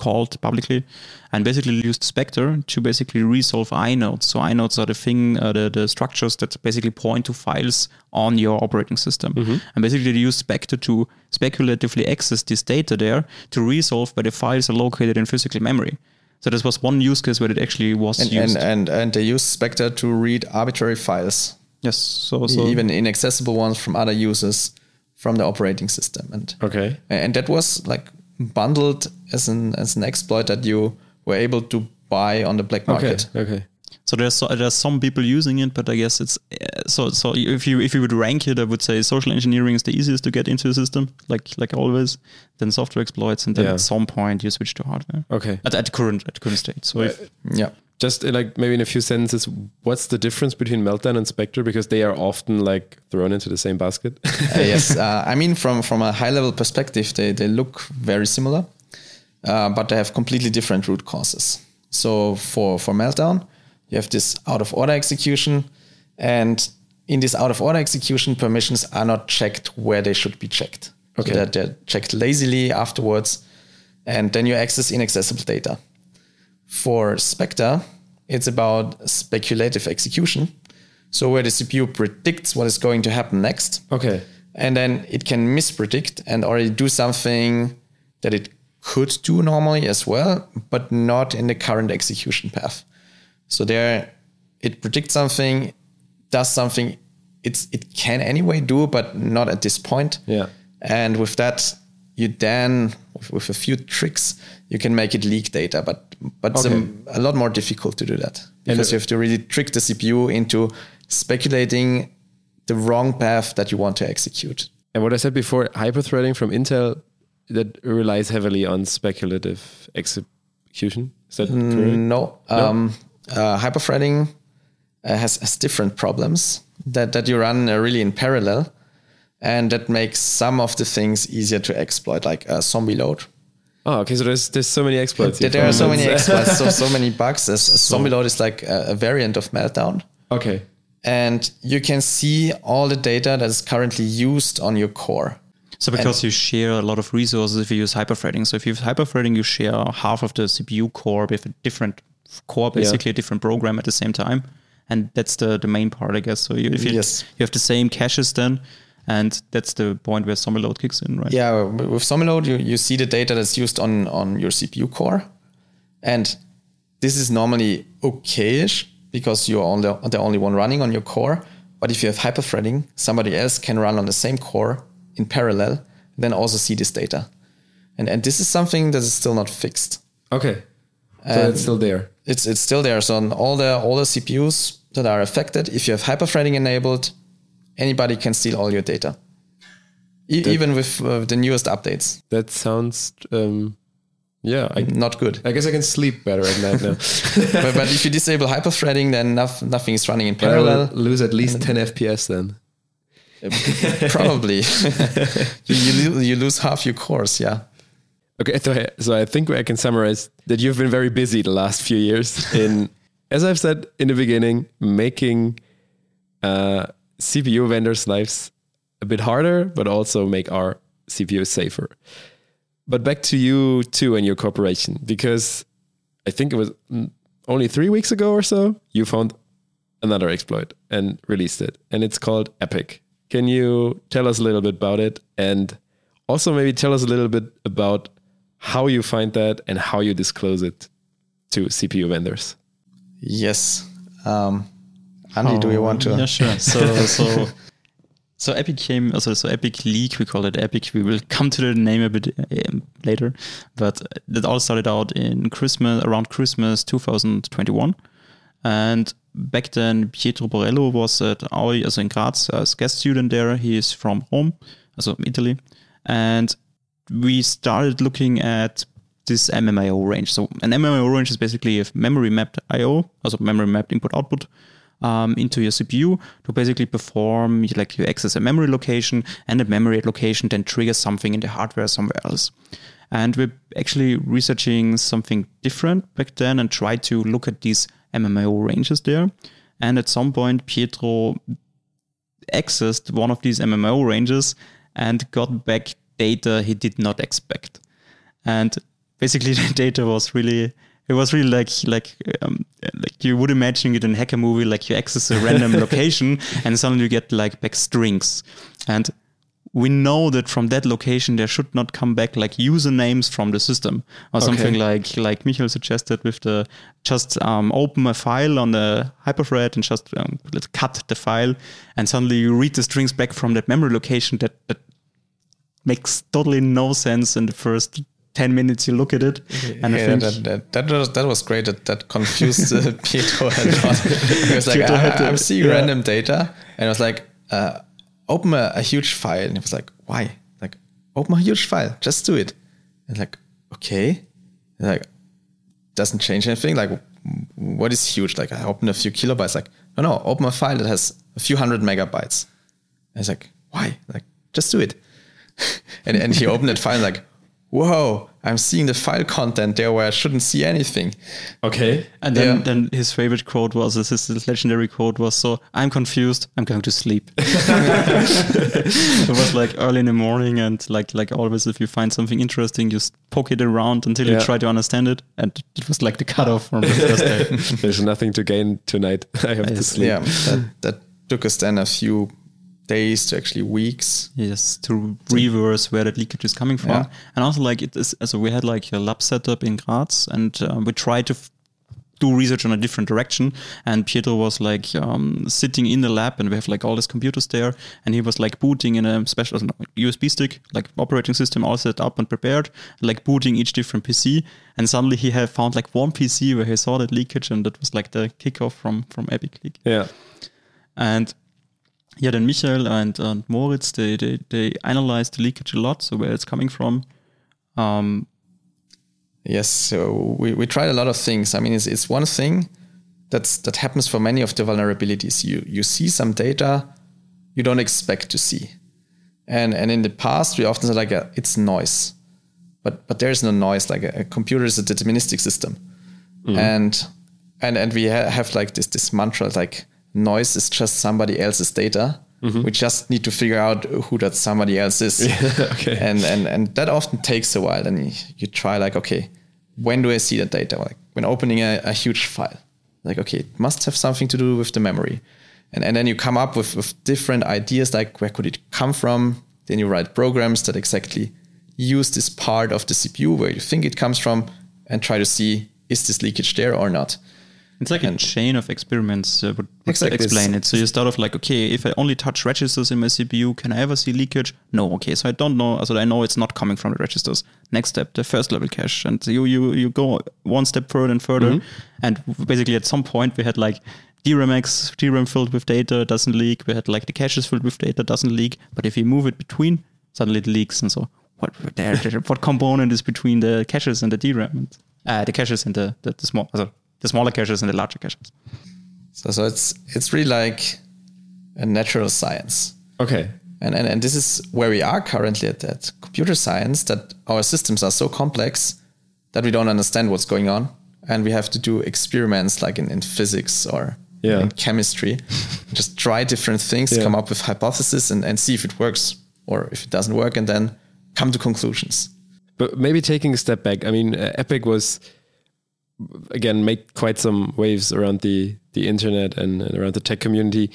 called publicly? And basically used Spectre to basically resolve inodes. So inodes are the thing, uh, the, the structures that basically point to files on your operating system. And basically they use Spectre to speculatively access this data there to resolve where the files are located in physical memory. So this was one use case where it actually was And, used. and, and, and they use Spectre to read arbitrary files, yes, so, so even inaccessible ones from other users from the operating system. And Okay. and that was like bundled as an as an exploit that you were able to buy on the black market. Okay. Okay. So there's so, there's some people using it, but I guess it's uh, so so. If you if you would rank it, I would say social engineering is the easiest to get into the system, like like always. Then software exploits, and then Yeah. at some point you switch to hardware. Okay. At, at current at current state. So if, Yeah. Just uh, like maybe in a few sentences, what's the difference between Meltdown and Spectre? Because they are often like thrown into the same basket. Uh, yes, uh, I mean from from a high level perspective, they they look very similar, uh, but they have completely different root causes. So for for meltdown, you have this out of order execution, and in this out of order execution, permissions are not checked where they should be checked. Okay. so that they're checked lazily afterwards, and then you access inaccessible data. For Spectre, it's about speculative execution. So where the CPU predicts what is going to happen next okay. and then it can mispredict and already do something that it could do normally as well, but not in the current execution path. So there, it predicts something, does something it's it can anyway do, but not at this point. Yeah. And with that, you then with, with a few tricks, you can make it leak data, but but it's Okay. a, a lot more difficult to do that because you have to really trick the CPU into speculating the wrong path that you want to execute. And what I said before, hyperthreading from Intel that relies heavily on speculative execution. Is that correct? No, um, uh, hyperthreading uh, has, has different problems that, that you run uh, really in parallel, and that makes some of the things easier to exploit, like uh, ZombieLoad. Oh, okay. So there's there's so many exploits. There, there are so many exploits, so so many bugs. As, as ZombieLoad is like a, a variant of Meltdown, Okay. and you can see all the data that is currently used on your core. So because you share a lot of resources if you use hyperthreading. So if you use hyperthreading, you share half of the CPU core with a different core, basically a different program at the same time. And that's the, the main part, I guess. So you, if you, Yes. you have the same caches then, and that's the point where ZombieLoad kicks in, right? Yeah, with with ZombieLoad, you, you see the data that's used on, on your CPU core. And this is normally okayish because you're only, the only one running on your core. But if you have hyperthreading, somebody else can run on the same core in parallel, then also see this data. And, and this is something that is still not fixed. Okay. So it's still there. It's, it's still there. So on all the, all the CPUs that are affected, if you have hyperthreading enabled, anybody can steal all your data. E- even with uh, the newest updates. That sounds. Um, yeah. I, Not good. I guess I can sleep better at night now. but, but if you disable hyperthreading, then noth- nothing is running in parallel. lose at least 10 FPS then. Probably. you, you, lo- you lose half your cores, yeah. Okay, so I, so I think I can summarize that you've been very busy the last few years in, as I've said in the beginning, making uh, CPU vendors' lives a bit harder, but also make our CPUs safer. But back to you too and your corporation, because I think it was mm, only three weeks ago or so you found another exploit and released it, and it's called Epic. Can you tell us a little bit about it and also maybe tell us a little bit about how you find that and how you disclose it to CPU vendors? Yes. Um, Andy, do you want to? Yeah, sure. So so so Epic came also so Epic Leak we call it Epic. We will come to the name a bit um, later, but that all started out in Christmas around Christmas 2021, and back then Pietro Borrello was at Aoi, also in Graz, as guest student there. He is from Rome, also Italy, and we started looking at this MMIO range. So an MMIO range is basically a memory mapped IO, also memory mapped input output um, into your CPU to basically perform like you access a memory location and a memory location then triggers something in the hardware somewhere else. And we're actually researching something different back then and tried to look at these MMIO ranges there. And at some point, Pietro accessed one of these MMIO ranges and got back data he did not expect. And basically, the data was really it was really like like um, like you would imagine it in a hacker movie like you access a random location and suddenly you get like back strings and we know that from that location there should not come back like usernames from the system or Okay. something like like Michael suggested with the just um, open a file on the hyperthread and just um, cut the file and suddenly you read the strings back from that memory location that, that makes totally no sense in the first 10 minutes you look at it and I yeah, think that, that, that was that was great. That that confused uh, Pietro a lot. He was like, Pietro I, i'm seeing yeah. random data, and I was like, uh, open a, a huge file, and he was like, why? Like, open a huge file, just do it. And like, okay, and like, doesn't change anything. Like, what is huge? Like, I open a few kilobytes. Like, no, no, open a file that has a few hundred megabytes. And it's like, why? Like, just do it. and and he opened that file and like, whoa, I'm seeing the file content there where I shouldn't see anything. Okay. And then, Yeah. then his favorite quote was this, is- legendary quote was so I'm confused, I'm going to sleep. it was like early in the morning and like like always if you find something interesting, you just poke it around until Yeah. you try to understand it. And it was like the cutoff from the first day. There's nothing to gain tonight. I have to sleep. Yeah, that, that took us then a few days to actually weeks. Yes, to reverse where that leakage is coming from, Yeah. and also like it is. So we had like a lab setup in Graz, and uh, we tried to do research in a different direction. And Pietro was like um, sitting in the lab, and we have like all these computers there, and he was like booting in a special USB stick, like operating system all set up and prepared, like booting each different PC. And suddenly he had found like one PC where he saw that leakage, and that was like the kickoff from from Epic Leak. Yeah. And yeah, then Michael and, and Moritz, they, they, they analyzed the leakage a lot, so where it's coming from. Um, Yes, so we, we tried a lot of things. I mean, it's, it's one thing that's that happens for many of the vulnerabilities. You you see some data you don't expect to see, and and in the past we often said like uh it's noise, but but there's no noise. Like a, a computer is a deterministic system, and and and we ha- have like this this mantra like noise is just somebody else's data. Mm-hmm. We just need to figure out who that somebody else is okay. and and and that often takes a while. And you, you try like, okay, when do I see that data? Like when opening a, a huge file, like okay, it must have something to do with the memory, and and then you come up with, with different ideas like where could it come from? Then you write programs that exactly use this part of the CPU where you think it comes from, and try to see is this leakage there or not. It's like a chain of experiments, uh, would, would Exactly. explain it. So you start off like, okay, if I only touch registers in my CPU, can I ever see leakage? No, okay, so I don't know. So I know it's not coming from the registers. Next step, the first level cache. And you, you, you go one step further and further. And basically at some point we had like DRAM X, DRAM filled with data, doesn't leak. We had like the caches filled with data, doesn't leak. But if you move it between, suddenly it leaks. And so what what component is between the caches and the DRAM? Uh, the caches and the, the, the small, the smaller caches and the larger caches. So so it's it's really like a natural science. Okay. And, and, and this is where we are currently at that computer science that our systems are so complex that we don't understand what's going on. And we have to do experiments like in, in physics or Yeah. in chemistry. Just try different things, Yeah. come up with hypotheses and, and see if it works or if it doesn't work and then come to conclusions. But maybe taking a step back, I mean, uh, Epic was again made quite some waves around the the internet and, and around the tech community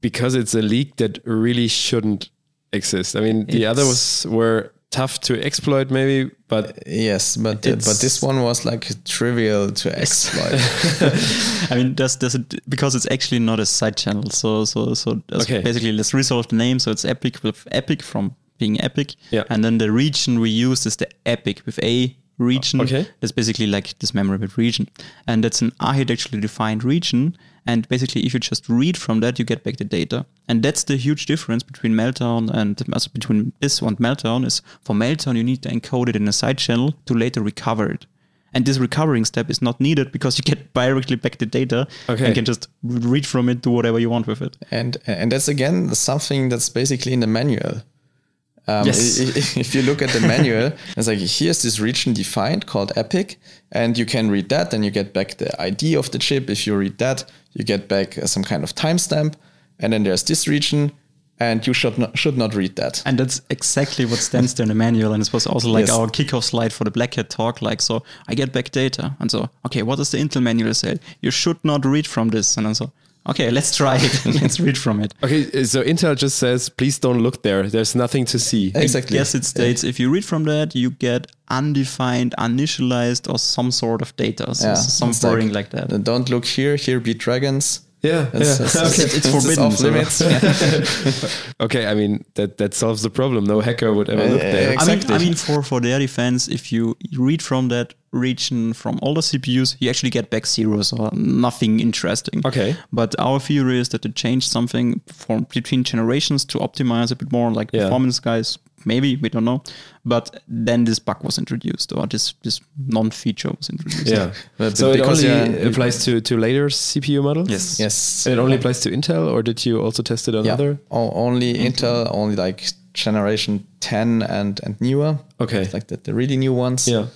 because it's a leak that really shouldn't exist. I mean, the It's- others were tough to exploit, maybe, but uh, Yes, but It's- but this one was like trivial to exploit. I mean, there's there's a, because it's actually not a side channel. So so so Okay. basically let's resolve the name. So it's Epic with Epic from being Epic. Yeah. And then the region we use is the Epic with a region. Okay. That's basically like this memorable region, and that's an architecturally defined region. And basically, if you just read from that, you get back the data. And that's the huge difference between Meltdown and also between this and Meltdown is for Meltdown you need to encode it in a side channel to later recover it. And this recovering step is not needed because you get directly back the data Okay. and can just read from it, do whatever you want with it. and and that's again something that's basically in the manual Um, Yes. If you look at the manual, it's like here's this region defined called epic, and you can read that, and you get back the ID of the chip. If you read that, you get back uh, some kind of timestamp, and then there's this region, and you should not should not read that. And that's exactly what stands there in the manual. And it was also like Yes. our kickoff slide for the Black Hat talk. Like, so I get back data. And so, okay, what does the Intel manual say? You should not read from this. And then so, okay, let's try it. let's read from it. Okay, so Intel just says, please don't look there. There's nothing to see. Exactly. Yes, it states if you read from that, you get undefined, uninitialized, or some sort of data. So Yeah, some boring wording like, that. Don't look here. Here be dragons. Yeah, It's, yeah. it's, Okay. it's, It's forbidden, off limits. Okay, I mean that that solves the problem. No hacker would ever look there. ex- I mean, I mean, for for their defense, if you read from that region from all the CPUs, you actually get back zeros or nothing interesting. Okay. But our theory is that they changed something from between generations to optimize a bit more, like Yeah. performance guys. Maybe we don't know, but then this bug was introduced, or this this non-feature was introduced. Yeah. But so it only yeah, applies to to later CPU models. Yes. Yes. And it only applies to Intel, or did you also test it on Yeah. other? O- only mm-hmm. Intel, only like generation 10 and, and newer. Okay. It's like the, the really new ones. Yeah.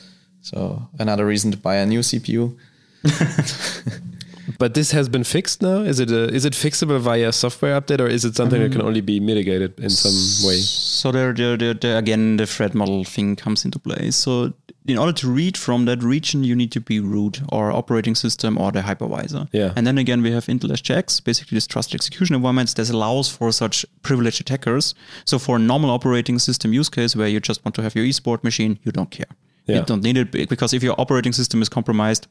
So another reason to buy a new CPU. But this has been fixed now. Is it a, is it fixable via software update, or is it something that can um, only be mitigated in some way? So there, there, there, there again, the threat model thing comes into play. So in order to read from that region, you need to be root or operating system or the hypervisor. Yeah. And then again, we have Intel SGX, basically this trusted execution environments that allows for such privileged attackers. So for a normal operating system use case where you just want to have your esport machine, you don't care. Yeah. You don't need it because if your operating system is compromised,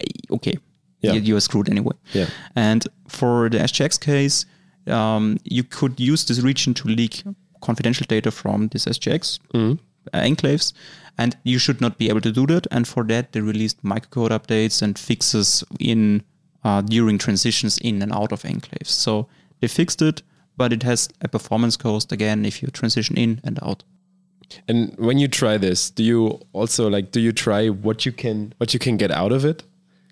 eh, okay, Yeah. you, you're screwed anyway. Yeah. And for the SGX case, um, you could use this region to leak confidential data from this SGX uh, enclaves, and you should not be able to do that. And for that, they released microcode updates and fixes in uh, during transitions in and out of enclaves. So they fixed it, but it has a performance cost again if you transition in and out. And when you try this, do you also like do you try what you can what you can get out of it?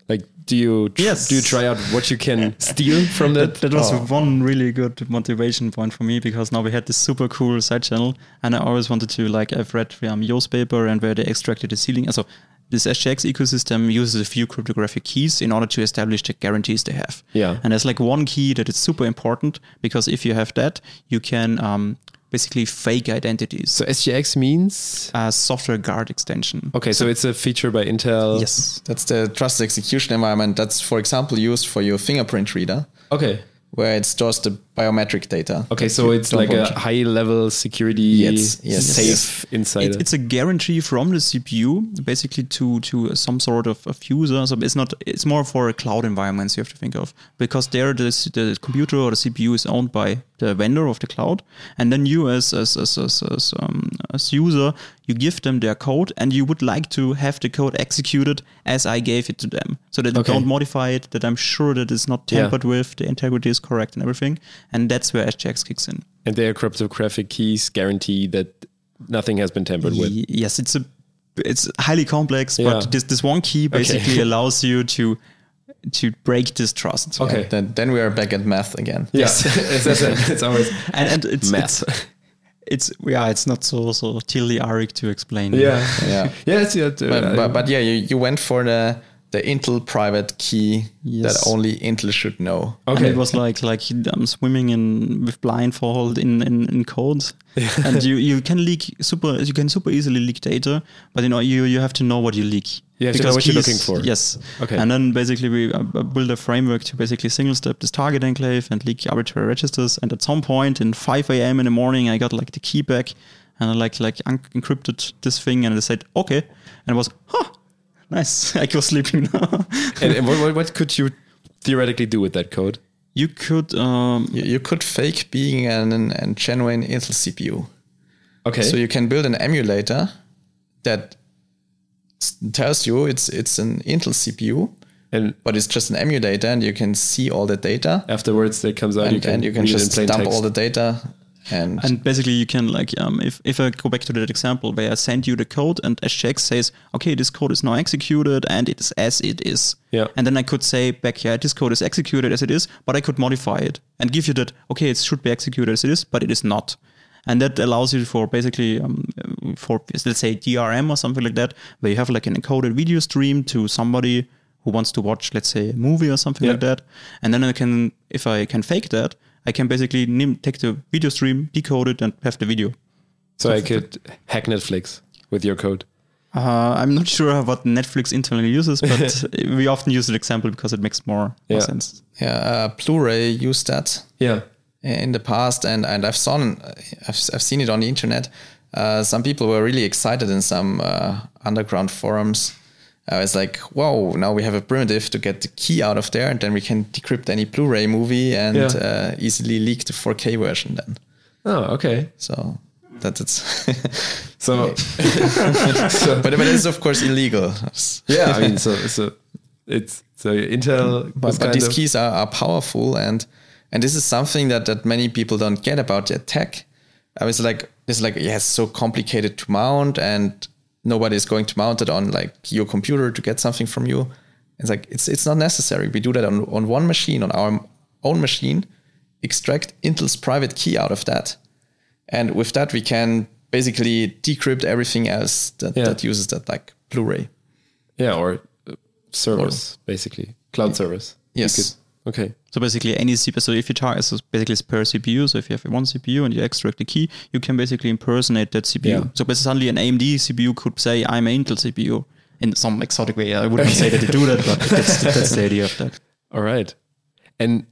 Like do you tr- Yes. do you try out what you can steal from that? That, that was Oh. one really good motivation point for me because now we had this super cool side channel, and I always wanted to like I've read um, Jo's paper and where they extracted the sealing. So this SGX ecosystem uses a few cryptographic keys in order to establish the guarantees they have. Yeah. and there's like one key that is super important because if you have that, you can um, basically fake identities. So SGX means a software guard extension. okay, so it's a feature by Intel. Yes. That's the trusted execution environment that's, for example, used for your fingerprint reader, Okay. where it stores the biometric data. Okay, so it's don't like a high level security Yes, yes, safe yes. inside. It, it's a guarantee from the CPU, basically to to some sort of, of user. So it's not. It's more for a cloud environments you have to think of because there the the computer or the CPU is owned by the vendor of the cloud, and then you as as as as, as, um, as user you give them their code, and you would like to have the code executed as I gave it to them, so that they Okay. don't modify it. That I'm sure that it's not Yeah. tampered with, the integrity is correct, and everything. And that's where SGX kicks in. and their cryptographic keys guarantee that nothing has been tampered with. Yes, it's a it's highly complex, Yeah. but this this one key basically allows you to to break this trust. Okay. Yeah, then, then we are back at math again. Yes, it's, it's, it's always And, and it's, math. it's it's yeah, it's not so so tilly aric to explain. yeah, Yeah. yeah. It's, yeah uh, But, but, but yeah, you, you went for the, the Intel private key Yes. that only Intel should know. And okay. it was like like I'm swimming in with blindfold in in, in code, and you you can leak super you can super easily leak data, but you know you you have to know what you leak. You have to know what you're looking for. Yes. Okay. And then basically we uh, uh, build a framework to basically single step this target enclave and leak arbitrary registers. And at some point in 5 a.m. in the morning, I got like the key back and I like like un- encrypted this thing and I said okay, and it was huh. Nice. I go sleeping now. and, and what, what, what could you theoretically do with that code? you could um, You, you could fake being an, an, an genuine Intel CPU. Okay. So you can build an emulator that tells you it's it's an Intel CPU, and but it's just an emulator, and you can see all the data, afterwards, that comes out. and you can, and you can read it in just dump text. all the data. And, And basically, you can like um, if if I go back to that example where I send you the code and SGX says, okay, this code is now executed and it is as it is. Yeah. And then I could say back, yeah, this code is executed as it is, but I could modify it and give you that. Okay, it should be executed as it is, but it is not. and that allows you for basically um, for let's say DRM or something like that, where you have like an encoded video stream to somebody who wants to watch, let's say, a movie or something Yeah. like that, and then I can, if I can fake that, I can basically nim- take the video stream, decode it, and have the video. So I could hack Netflix with your code. Uh, I'm not sure what Netflix internally uses, but we often use the example because it makes more, Yeah. more sense. Yeah, uh, Blu-ray used that Yeah. in the past, and and I've seen I've, I've seen it on the internet. Uh, some people were really excited in some uh, underground forums. I was like, "Whoa! Now we have a primitive to get the key out of there, and then we can decrypt any Blu-ray movie and Yeah. uh, easily leak the 4K version." Then, Oh, okay. so that it's. So, but but it's of course illegal. yeah, I mean, so so it's so Intel but, but these keys are, are powerful and and this is something that that many people don't get about the tech i was like it's like yeah it's so complicated to mount and nobody is going to mount it on like your computer to get something from you it's like it's it's not necessary we do that on, on one machine on our own machine extract intel's private key out of that and with that we can basically decrypt everything else that, Yeah. that uses that like blu-ray yeah, or uh, servers basically, cloud. You Yes. Okay. So basically, any CPU. So if you target, so basically it's per CPU. So if you have one CPU and you extract the key, you can basically impersonate that CPU. Yeah. So basically, suddenly an AMD CPU could say, "I'm an Intel CPU." In some exotic way, I wouldn't say that they do that, but that's, that's the idea of that. All right. And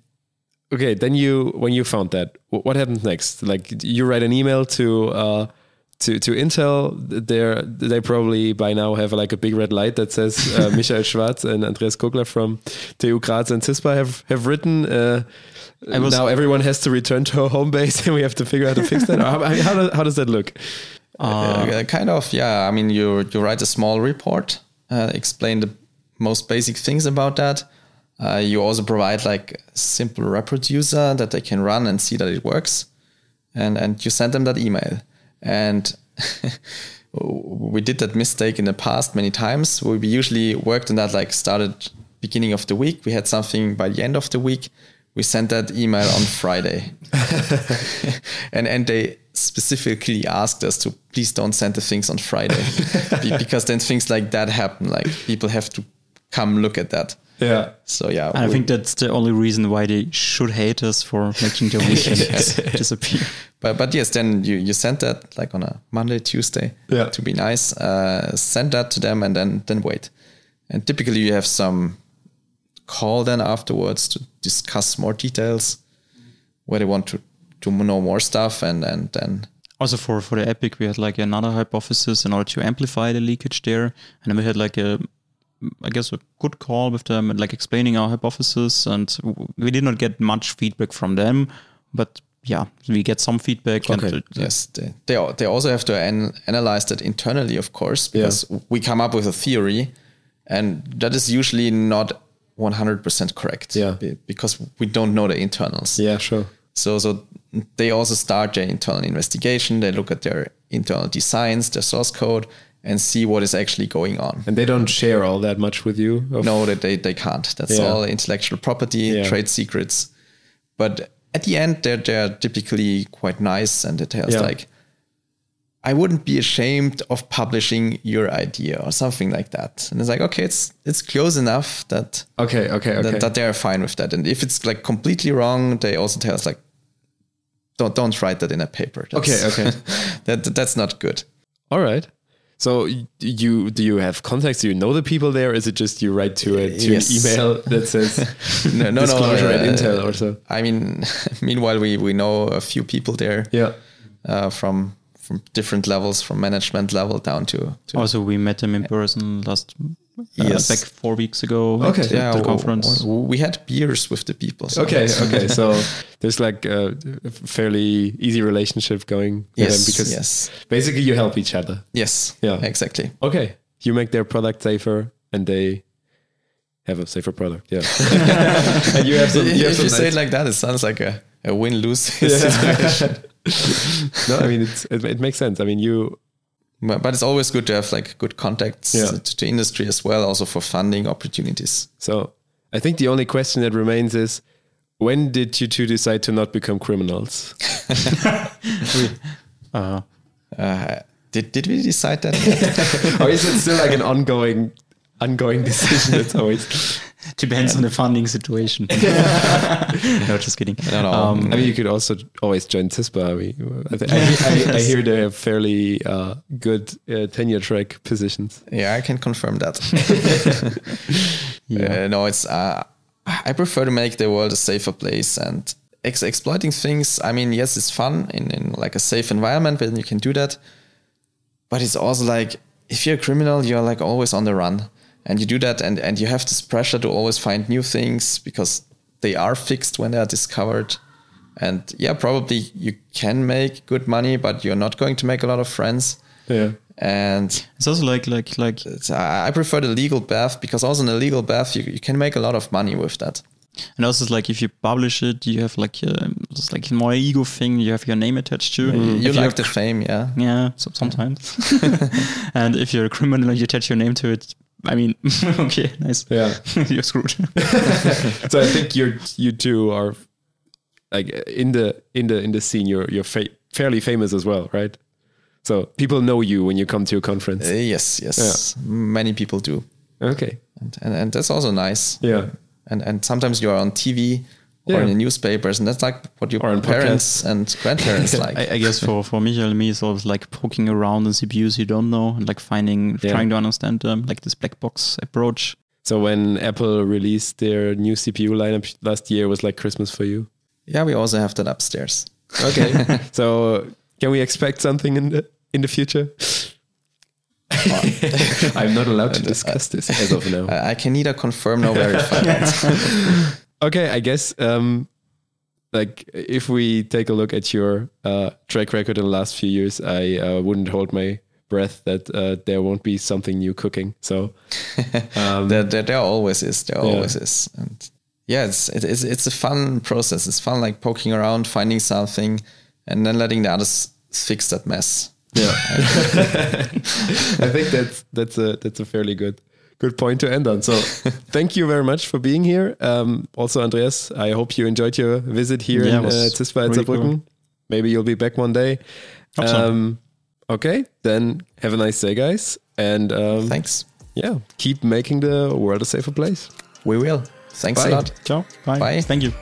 okay, then you when you found that, what happened next? Like you write an email to uh to to Intel. They're they probably by now have like a big red light that says uh, Michael Schwarz and Andreas Kogler from TU Graz and CISPA have have written. Uh, now everyone has to return to home base, and we have to figure out how to fix that. How, how, does, how does that look? Uh, kind of, yeah. I mean, you you write a small report, uh, explain the most basic things about that. Uh, you also provide like a simple reproducer that they can run and see that it works, and and you send them that email. And we did that mistake in the past many times. We usually worked on that like started beginning of the week. We had something by the end of the week. We sent that email on Friday and and they specifically asked us to please don't send the things on Friday because then things like that happen. Like people have to come look at that. Yeah. So yeah, And I think that's the only reason why they should hate us for making their weekend disappear. but but yes, then you you send that like on a Monday, Tuesday Yeah. to be nice. Uh, send that to them and then then wait. And typically you have some call then afterwards to discuss more details where they want to to know more stuff and and then Also for for the Epic, we had like another hypothesis in order to amplify the leakage there, and then we had like a, I guess a good call with them, and like explaining our hypothesis, and we did not get much feedback from them, but yeah, we get some feedback. Okay. And, Yes, they they, they also have to an, analyze that internally, of course, because we come up with a theory, and that is usually not 100% correct. Yeah. because we don't know the internals. Yeah. Sure. So so they also start their internal investigation. They look at their internal designs, their source code, and see what is actually going on. And they don't share all that much with you. of- No, that they, they can't. That's Yeah. all intellectual property, Yeah. trade secrets. But at the end, they're they're typically quite nice and it tells Yeah. like, I wouldn't be ashamed of publishing your idea or something like that. And it's like, okay, it's it's close enough that Okay. Okay. Okay. that, that they're fine with that. And if it's like completely wrong, they also tell us like, don't don't write that in a paper. Okay, okay. that that's not good. All right. So you do you have contacts? Do you know the people there? Is it just you write to a to Yes. an email that says No, no, no. disclosure at uh, Intel or so? I mean, meanwhile, we we know a few people there. Yeah. uh, from from different levels, from management level down to, to also, we met them in person last uh, Yes. back four weeks ago. Okay. at yeah, the conference. we had beers with the people. so Okay. Okay. So there's like a fairly easy relationship going Yes, them because yes. basically you help each other. Yes. Yeah. Exactly. Okay. You make their product safer and they have a safer product. Yeah. and you have some. You have if some you say it like that, it sounds like a, a win lose situation. no, I mean it's, it, it makes sense. I mean you But, but it's always good to have like good contacts Yeah. to the industry as well, also for funding opportunities. So I think the only question that remains is when did you two decide to not become criminals? Uh, Uh, did did we decide that? or is it still like an ongoing, ongoing decision? It's always. Depends on the funding situation. no, just kidding. don't know. Um, I mean, you could also always join CISPA. I, mean, I, thi- I, I, I hear they have fairly uh, good uh, tenure track positions. yeah, I can confirm that. Yeah. Uh, no, it's uh, I prefer to make the world a safer place and ex- exploiting things. I mean, yes, it's fun in, in like a safe environment when you can do that, but it's also like if you're a criminal, you're like always on the run, and you do that, and and you have this pressure to always find new things because they are fixed when they are discovered. And yeah, probably you can make good money, but you're not going to make a lot of friends. Yeah. And it's also like like like I I prefer the legal path because also in the legal path you, you can make a lot of money with that. And also, it's like if you publish it, you have like a, it's like more ego thing. You have your name attached to. Mm-hmm. You If like you're the fame, yeah. Yeah, so, sometimes. and if you're a criminal, and you attach your name to it. I mean, okay, nice. Yeah. you're screwed. so I think you're you two are like in the in the in the scene. You're you're fa- fairly famous as well, right? So people know you when you come to a conference. Uh, yes, yes. Many people do. Okay. And, and, and that's also nice. Yeah. And and sometimes you're on TV or in the newspapers, and that's like what your Or in parents and grandparents like. I, I guess for for Michael and me, it's always like poking around in CPUs you don't know and like finding, Yeah. trying to understand them, like this black box approach. So when Apple released their new CPU lineup last year, was like Christmas for you. yeah, we also have that upstairs. Okay. so can we expect something in the in the future? I'm not allowed to uh, discuss this uh, as of now. I, I can neither confirm nor verify that. Okay, I guess um, like if we take a look at your uh, track record in the last few years, I uh, wouldn't hold my breath that uh, there won't be something new cooking. So um, there, there, there always is. There Yeah. always is. And yeah, it's, it, it's it's a fun process. It's fun like poking around, finding something, and then letting the others fix that mess. yeah, I think that's that's a that's a fairly good good point to end on. So thank you very much for being here. Um, also, Andreas, I hope you enjoyed your visit here Yeah, in it was uh, CISPA really Saarbrücken. cool. Maybe you'll be back one day. Hope so. Um, okay, then have a nice day, guys, and um, Thanks. yeah, keep making the world a safer place. We will. Thanks Bye. a lot. Ciao. Bye. Bye. Thank you.